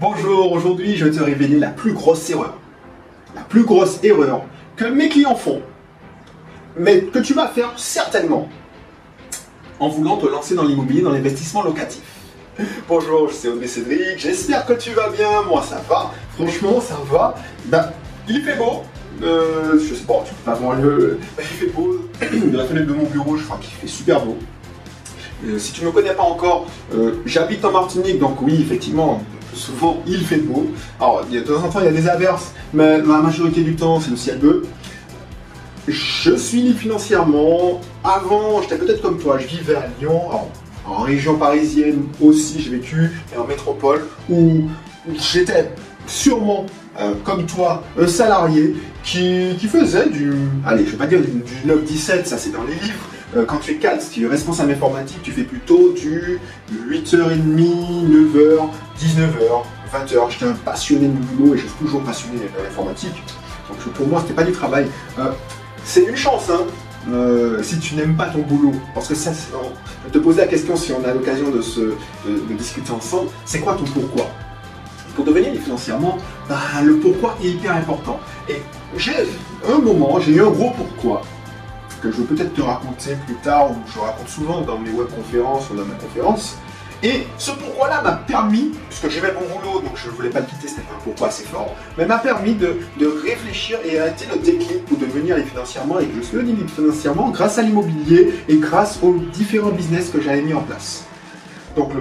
Bonjour, aujourd'hui je vais te révéler la plus grosse erreur. La plus grosse erreur que mes clients font, mais que tu vas faire certainement en voulant te lancer dans l'immobilier, dans l'investissement locatif. Bonjour, c'est Audrey Cédric, j'espère que tu vas bien, moi ça va, franchement ça va. Ben, il fait beau, euh, je sais pas, tu peux pas voir le... Ben, il fait beau, de la fenêtre de mon bureau, je crois qu'il fait super beau. Euh, si tu ne me connais pas encore, euh, j'habite en Martinique, donc oui, effectivement, souvent il fait beau. Alors, de temps en temps, il y a des averses, mais la majorité du temps, c'est le ciel bleu. Je suis libre financièrement. Avant, j'étais peut-être comme toi, je vivais à Lyon, en région parisienne aussi, j'ai vécu, et en métropole, où j'étais sûrement, euh, comme toi, un salarié qui, faisait du, allez, je vais pas dire du 9-17, ça c'est dans les livres, quand tu es cadre, si tu es responsable informatique, tu fais plutôt du 8h30, 9h, 19h, 20h. J'étais un passionné de boulot et je suis toujours passionné de l'informatique. Donc pour moi, c'était pas du travail. Euh, c'est une chance, hein, euh, si tu n'aimes pas ton boulot. Parce que ça, te poser la question si on a l'occasion de, de, discuter ensemble. C'est quoi ton pourquoi? Pour devenir financièrement, bah, le pourquoi est hyper important. Et j'ai un moment, j'ai eu un gros pourquoi que je vais peut-être te raconter plus tard, ou je raconte souvent dans mes webconférences ou dans ma conférence. Et ce pourquoi-là m'a permis, puisque j'aimais mon boulot, donc je ne voulais pas le quitter, c'était un pourquoi assez fort, mais m'a permis de, réfléchir et arrêter le déclic pour devenir libre financièrement et que je suis devenu libre financièrement grâce à l'immobilier et grâce aux différents business que j'avais mis en place. Donc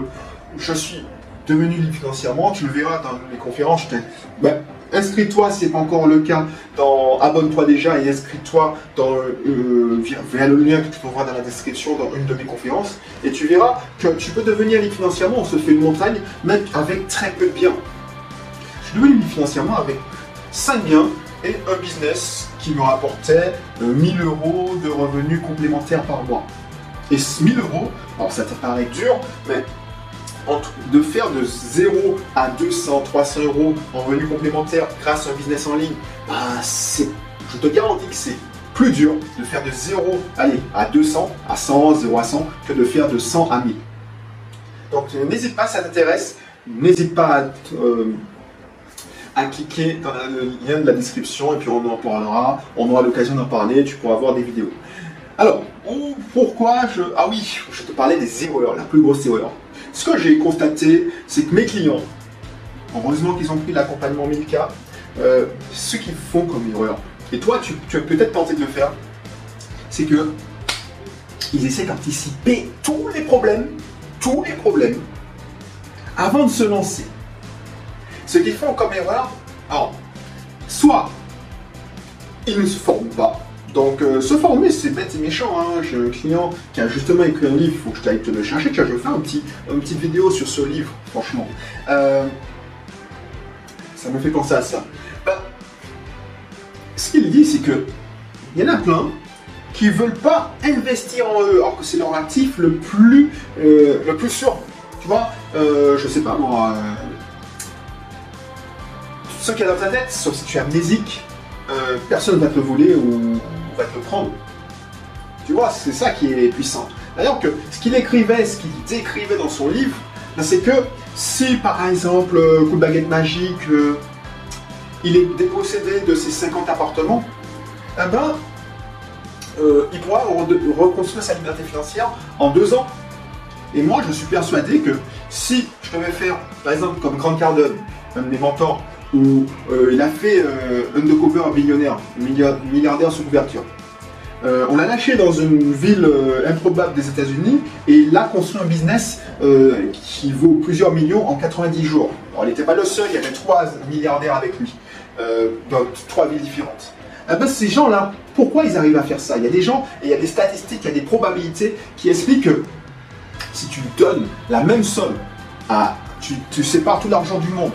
je suis devenu libre financièrement, tu le verras dans mes conférences, ben, inscris-toi si ce n'est pas encore le cas, dans abonne-toi déjà et inscris-toi dans euh, via, le lien que tu trouveras dans la description dans une de mes conférences et tu verras que tu peux devenir libre financièrement, on se fait une montagne, même avec très peu de biens. Je suis devenu libre financièrement avec 5 biens et un business qui me rapportait 1000 euh, euros de revenus complémentaires par mois. Et 1000 euros, alors ça te paraît dur, mais de faire de 0 à 200, 300 euros en revenus complémentaires grâce à un business en ligne, c'est, je te garantis que c'est plus dur de faire de 0 allez, à 200, à 100, 0 à 100 que de faire de 100 à 1000. Donc n'hésite pas, ça t'intéresse, n'hésite pas euh, à, cliquer dans le lien de la description et puis on en parlera, on aura l'occasion d'en parler, tu pourras voir des vidéos. Alors, pourquoi je... Ah oui, je te parlais des erreurs, la plus grosse erreur. Ce que j'ai constaté, c'est que mes clients, heureusement qu'ils ont pris l'accompagnement 1000K, euh, ce qu'ils font comme erreur, et toi tu, as peut-être tenté de le faire, c'est que ils essaient d'anticiper tous les problèmes, tous les problèmes, avant de se lancer. Ce qu'ils font comme erreur, alors, soit ils ne se forment pas, donc, euh, se former, c'est bête et méchant. Hein. J'ai un client qui a justement écrit un livre, il faut que je t'aille te le chercher. Tiens, je vais faire un petit, une petite vidéo sur ce livre, franchement. Euh, ça me fait penser à ça. Bah, ce qu'il dit, c'est que il y en a plein qui veulent pas investir en eux, alors que c'est leur actif le plus, euh, le plus sûr. Tu vois, je sais pas moi. ce qu'il y a dans ta tête, sauf si tu es amnésique, personne ne va te voler ou te prendre. Tu vois, c'est ça qui est puissant. D'ailleurs, que ce qu'il écrivait, ce qu'il décrivait dans son livre, ben, c'est que si par exemple, euh, coup de baguette magique, euh, il est dépossédé de ses 50 appartements, eh ben, euh, il pourra reconstruire sa liberté financière en deux ans. Et moi, je suis persuadé que si je devais faire, par exemple, comme Grant Cardone, un des mentors, où il a fait un de Cooper un millionnaire, milliardaire sous couverture. Euh, on l'a lâché dans une ville euh, improbable des États-Unis et il a construit un business euh, qui vaut plusieurs millions en 90 jours. Il n'était pas le seul, il y avait trois milliardaires avec lui, dans trois villes différentes. Eh ben, ces gens-là, pourquoi ils arrivent à faire ça? Il y a des gens et il y a des statistiques, il y a des probabilités qui expliquent que si tu donnes la même somme. Tu, sépares tout l'argent du monde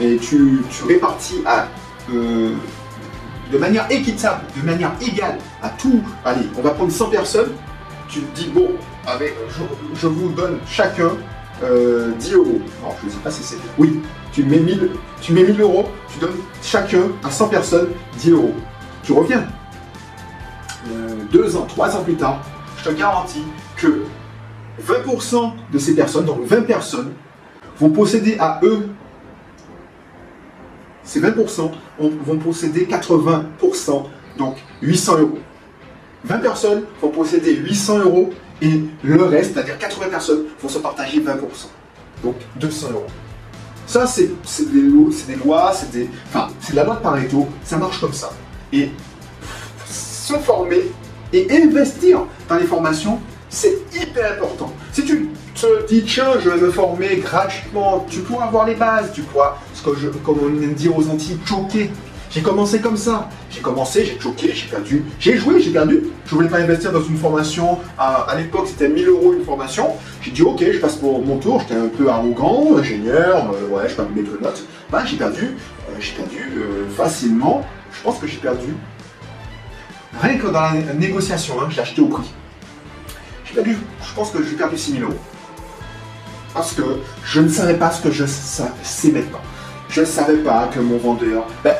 et tu, tu répartis à de manière équitable, de manière égale à tout, allez, on va prendre 100 personnes, tu te dis, bon, avec, je, vous donne chacun 10 euh, euros. Alors, je ne sais pas si c'est... Oui, tu mets, 1000, tu mets 1000 euros, tu donnes chacun à 100 personnes 10 euros. Tu reviens. Euh, deux ans, trois ans plus tard, je te garantis que 20% de ces personnes, donc 20 personnes, vont posséder à eux ces 20% vont posséder 80%, donc 800 euros. 20 personnes vont posséder 800 euros et le reste, c'est-à-dire 80 personnes, vont se partager 20%. Donc 200 euros. Ça, c'est des, lois, c'est c'est la loi de Pareto, ça marche comme ça. Et se former et investir dans les formations, c'est hyper important. Si tu te dis, tiens, je vais me former gratuitement, tu pourras avoir les bases, tu pourras, ce que comme on aime dire aux Antilles, choquer. J'ai commencé comme ça. J'ai commencé, j'ai choqué, j'ai perdu. J'ai joué, j'ai perdu. Je voulais pas investir dans une formation. À, l'époque, c'était 1000 euros une formation. J'ai dit, ok, je passe pour mon tour. J'étais un peu arrogant, ingénieur. Euh, ouais, je pas mettre de notes. Bah, j'ai perdu. Euh, j'ai perdu euh, facilement. Je pense que j'ai perdu. Rien que dans la négociation, hein, j'ai acheté au prix. J'ai perdu, je pense que j'ai perdu 6000 euros. Parce que je ne savais pas ce que je sais maintenant. Je ne savais pas que mon vendeur. Ben,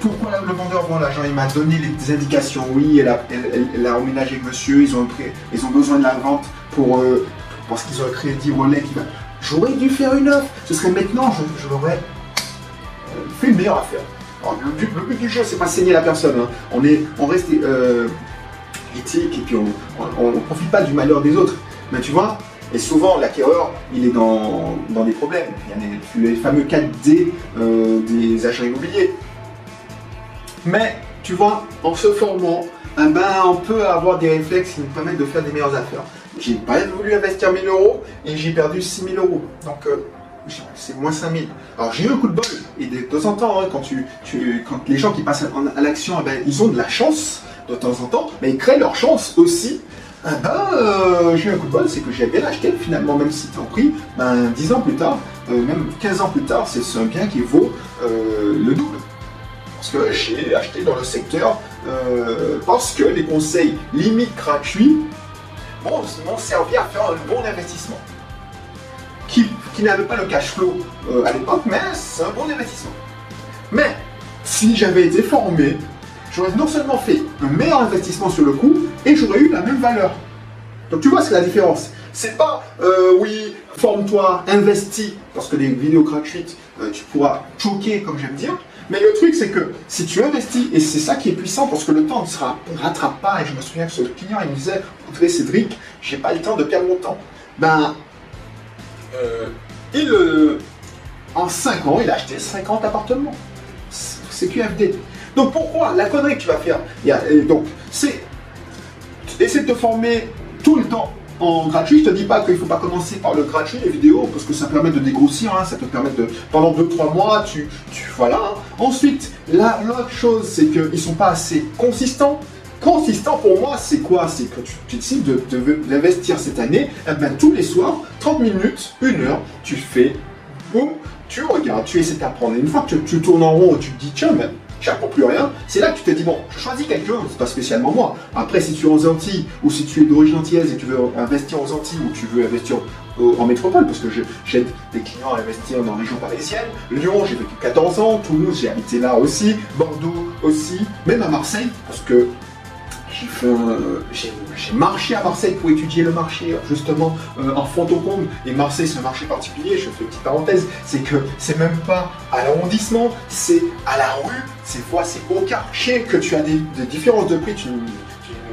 pourquoi le vendeur, bon, l'agent, il m'a donné les indications? Oui, elle a, emménagé monsieur, ils ont, ils ont besoin de la vente pour, euh, parce qu'ils ont un crédit relais. J'aurais dû faire une offre. Ce serait maintenant, je, l'aurais euh, fait une meilleure affaire. le, but, du jeu, c'est pas saigner la personne. Hein. On, est, on reste euh, éthique et puis on ne profite pas du malheur des autres. Mais tu vois, et souvent, l'acquéreur, il est dans, des problèmes. Il y a les, fameux 4D euh, des agents immobiliers. Mais, tu vois, en se formant, eh ben, on peut avoir des réflexes qui nous permettent de faire des meilleures affaires. J'ai pas voulu investir 1000 euros et j'ai perdu 6000 euros. Donc, euh, c'est moins 5000. Alors, j'ai eu un coup de bol. Et de temps en temps, hein, quand, tu, quand les gens qui passent à, l'action, eh ben, ils ont de la chance de temps en temps, mais ils créent leur chance aussi ah ben, euh, j'ai eu un coup de bol, c'est que j'ai bien acheté finalement, même si en prix, ben, 10 ans plus tard, euh, même 15 ans plus tard, c'est un bien qui vaut euh, le double. Parce que j'ai acheté dans le secteur, parce que les conseils limite gratuits m'ont servi à faire un bon investissement. Qui, qui n'avait pas le cash flow à l'époque, mais c'est un bon investissement. Mais si j'avais été formé j'aurais non seulement fait un meilleur investissement sur le coup, et j'aurais eu la même valeur. Donc tu vois, c'est la différence. C'est pas, euh, oui, forme-toi, investis, parce que les vidéos gratuites, euh, tu pourras choquer, comme j'aime dire. Mais le truc, c'est que si tu investis, et c'est ça qui est puissant, parce que le temps ne se rattrape pas, et je me souviens que ce client, il me disait, écoutez Cédric, j'ai pas le temps de perdre mon temps. Ben, euh, il, en 5 ans, il a acheté 50 appartements. C'est QFD. Donc pourquoi La connerie que tu vas faire, donc c'est essayer de te former tout le temps en gratuit. Je te dis pas qu'il faut pas commencer par le gratuit, les vidéos, parce que ça permet de dégrossir, hein. ça te permet de pendant 2-3 mois, tu, voilà. Ensuite, l'autre chose, c'est qu'ils sont pas assez consistants. Consistant pour moi, c'est quoi? C'est que tu, décides d'investir cette année, eh ben, tous les soirs, 30 minutes, 1 heure, tu fais, boum, tu regardes, tu essaies d'apprendre. Une fois que tu, tournes en rond, tu te dis, tiens, mais j'apprends plus rien. C'est là que tu te dis, bon, je choisis quelque chose, c'est pas spécialement moi. Après, si tu es aux Antilles, ou si tu es d'origine antillaise et tu veux investir aux Antilles, ou tu veux investir en métropole, parce que j'aide des clients à investir dans la région parisienne. Lyon, j'ai vécu 14 ans, Toulouse, j'ai habité là aussi, Bordeaux aussi, même à Marseille, parce que j'ai marché à Marseille pour étudier le marché justement euh, en fond au. Et Marseille, c'est un marché particulier. Je fais une petite parenthèse, c'est que c'est même pas à l'arrondissement, c'est à la rue. Ces fois, c'est au quartier que tu as des, différences de prix.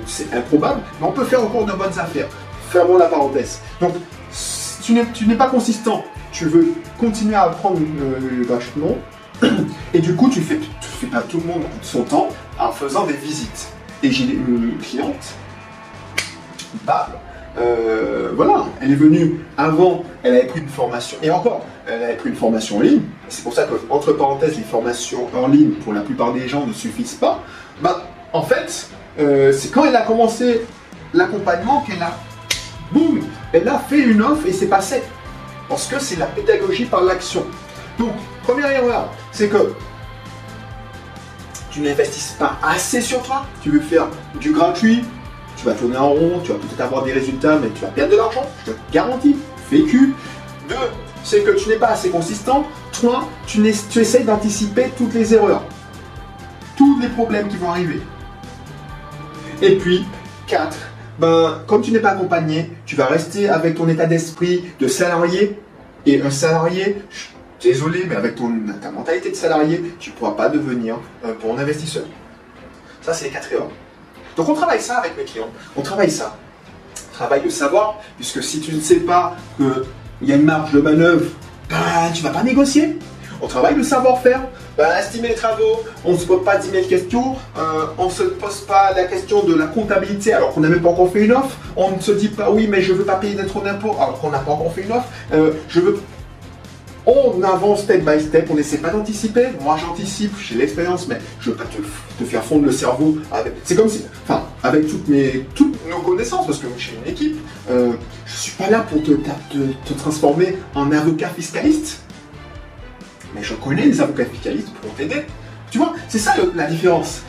c'est improbable, mais on peut faire encore de bonnes affaires. Fermons la parenthèse. Donc, tu n'es pas consistant. Tu veux continuer à apprendre euh, vachement. Et du coup, tu fais, tu fais pas tout le monde son temps en faisant des visites. Et j'ai une cliente, Bable, euh, voilà, elle est venue avant, elle avait pris une formation, et encore, elle avait pris une formation en ligne. C'est pour ça que, entre parenthèses, les formations en ligne, pour la plupart des gens, ne suffisent pas. Bah, en fait, euh, c'est quand elle a commencé l'accompagnement qu'elle a, boum, elle a fait une offre et c'est passé. Parce que c'est la pédagogie par l'action. Donc, première erreur, c'est que tu n'investisses pas assez sur toi, tu veux faire du gratuit, tu vas tourner en rond, tu vas peut-être avoir des résultats, mais tu vas perdre de l'argent, je te garantis, vécu. Deux, c'est que tu n'es pas assez consistant. Trois, tu, tu essayes d'anticiper toutes les erreurs, tous les problèmes qui vont arriver. Et puis, quatre, ben, comme tu n'es pas accompagné, tu vas rester avec ton état d'esprit de salarié. Et un salarié, désolé, mais avec ton, ta mentalité de salarié, tu ne pourras pas devenir un bon investisseur. Ça, c'est les quatre erreurs. Donc on travaille ça avec mes clients. On travaille ça. On travaille le savoir, puisque si tu ne sais pas qu'il y a une marge de manœuvre, ben, tu ne vas pas négocier. On travaille le savoir-faire, ben, estimer les travaux, on ne se pose pas 10 000 questions, euh, on ne se pose pas la question de la comptabilité alors qu'on n'a même pas encore fait une offre, on ne se dit pas oui mais je ne veux pas payer trop d'impôts alors qu'on n'a pas encore fait une offre, euh, on avance step by step, on n'essaie pas d'anticiper. Moi, j'anticipe, j'ai l'expérience, mais je ne veux pas te, faire fondre le cerveau. C'est comme si, enfin, avec toutes, mes, toutes nos connaissances, parce que j'ai une équipe, euh, je ne suis pas là pour te, transformer en avocat fiscaliste. Mais je connais les avocats fiscalistes pour t'aider. Tu vois, c'est ça la différence.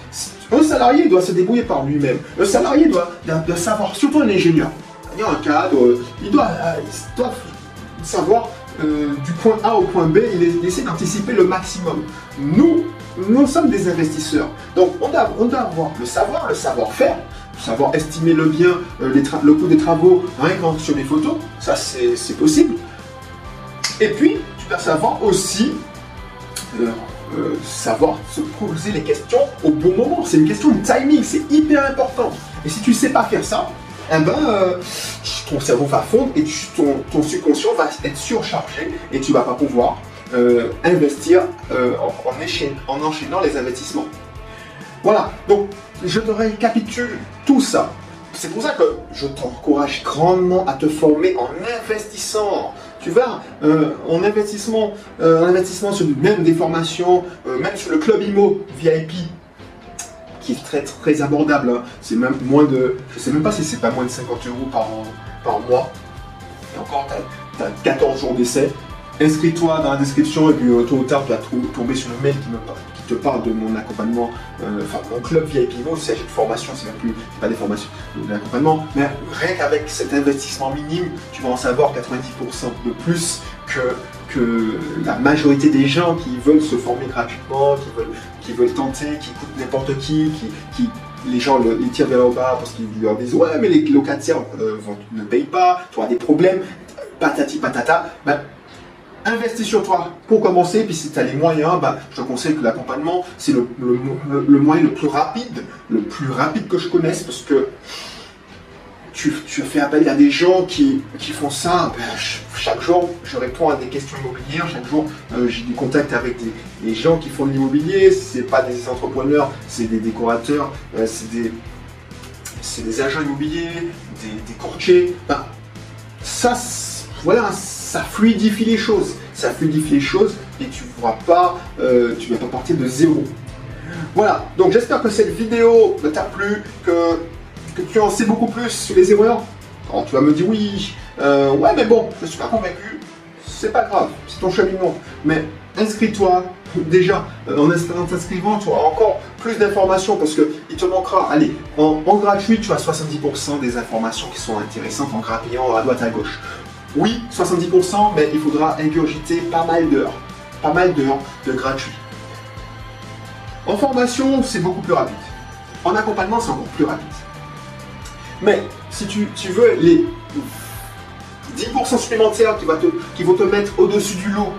Un salarié doit se débrouiller par lui-même. Un salarié doit, savoir, surtout un ingénieur. Un cadre, il doit, il doit savoir euh, du point A au point B, il essaie d'anticiper le maximum. Nous, nous sommes des investisseurs. Donc on doit, avoir le savoir, le savoir-faire, savoir estimer le bien, euh, le coût des travaux, rien qu'en sur les photos, ça c'est possible. Et puis, tu dois savoir aussi euh, savoir se poser les questions au bon moment. C'est une question de timing, c'est hyper important. Et si tu ne sais pas faire ça, eh ben, euh, ton cerveau va fondre et ton, subconscient va être surchargé et tu vas pas pouvoir euh, investir euh, en, en, enchaînant les investissements. Voilà, donc je te récapitule tout ça. C'est pour ça que je t'encourage grandement à te former en investissant. Tu vas en investissement, en investissement sur même des formations, même sur le club IMO VIP très très abordable. Hein. C'est même moins de. Je sais même pas si c'est pas moins de 50 euros par, par mois. Et encore, tu as, 14 jours d'essai. Inscris-toi dans la description et puis euh, tôt ou tard tu vas tomber sur le mail qui, me, qui te parle de mon accompagnement, euh, enfin mon club VIP. Bon, il s'agit formation, c'est même plus pas des formations, de l'accompagnement. Mais rien qu'avec cet investissement minime, tu vas en savoir 90% de plus que que la majorité des gens qui veulent se former gratuitement, qui veulent, qui veulent tenter, qui écoutent n'importe qui, qui, les gens les tirent vers le bas parce qu'ils leur disent ouais mais les locataires euh, ne payent pas, tu auras des problèmes, patati patata, ben, investis sur toi pour commencer, puis si tu as les moyens, ben, je te conseille que l'accompagnement c'est le, moyen le plus rapide, le plus rapide que je connaisse parce que tu, fais appel à des gens qui, font ça. Ben, chaque jour, je réponds à des questions immobilières. Chaque jour, euh, j'ai du contact avec des, gens qui font de l'immobilier. C'est pas des entrepreneurs, c'est des décorateurs, euh, c'est des, des, agents immobiliers, des, courtiers. Ben, ça, voilà, ça fluidifie les choses. Ça fluidifie les choses et tu ne pourras pas, euh, tu vas pas partir de zéro. Voilà, donc j'espère que cette vidéo t'a plu, que que tu en sais beaucoup plus sur les erreurs tu vas me dire oui, euh, ouais mais bon, je suis pas convaincu, c'est pas grave, c'est ton cheminement. Mais inscris-toi déjà, euh, en t'inscrivant, tu auras encore plus d'informations parce qu'il te manquera, allez, en, gratuit, tu as 70% des informations qui sont intéressantes en grappillant à droite à gauche. Oui, 70%, mais il faudra ingurgiter pas mal d'heures, pas mal d'heures de gratuit. En formation, c'est beaucoup plus rapide. En accompagnement, c'est encore plus rapide. Mais si tu, veux les 10% supplémentaires qui, qui vont te mettre au-dessus du lot,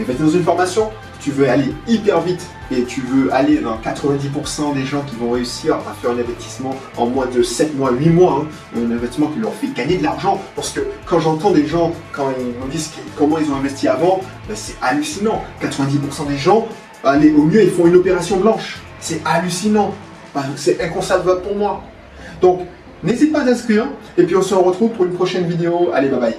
et ben, dans une formation, tu veux aller hyper vite et tu veux aller dans 90% des gens qui vont réussir à faire un investissement en moins de 7 mois, 8 mois, hein, un investissement qui leur fait gagner de l'argent. Parce que quand j'entends des gens, quand ils me disent comment ils ont investi avant, ben, c'est hallucinant. 90% des gens, allez, au mieux, ils font une opération blanche. C'est hallucinant. C'est inconcevable pour moi. Donc, n'hésite pas à t'inscrire et puis on se retrouve pour une prochaine vidéo. Allez, bye bye.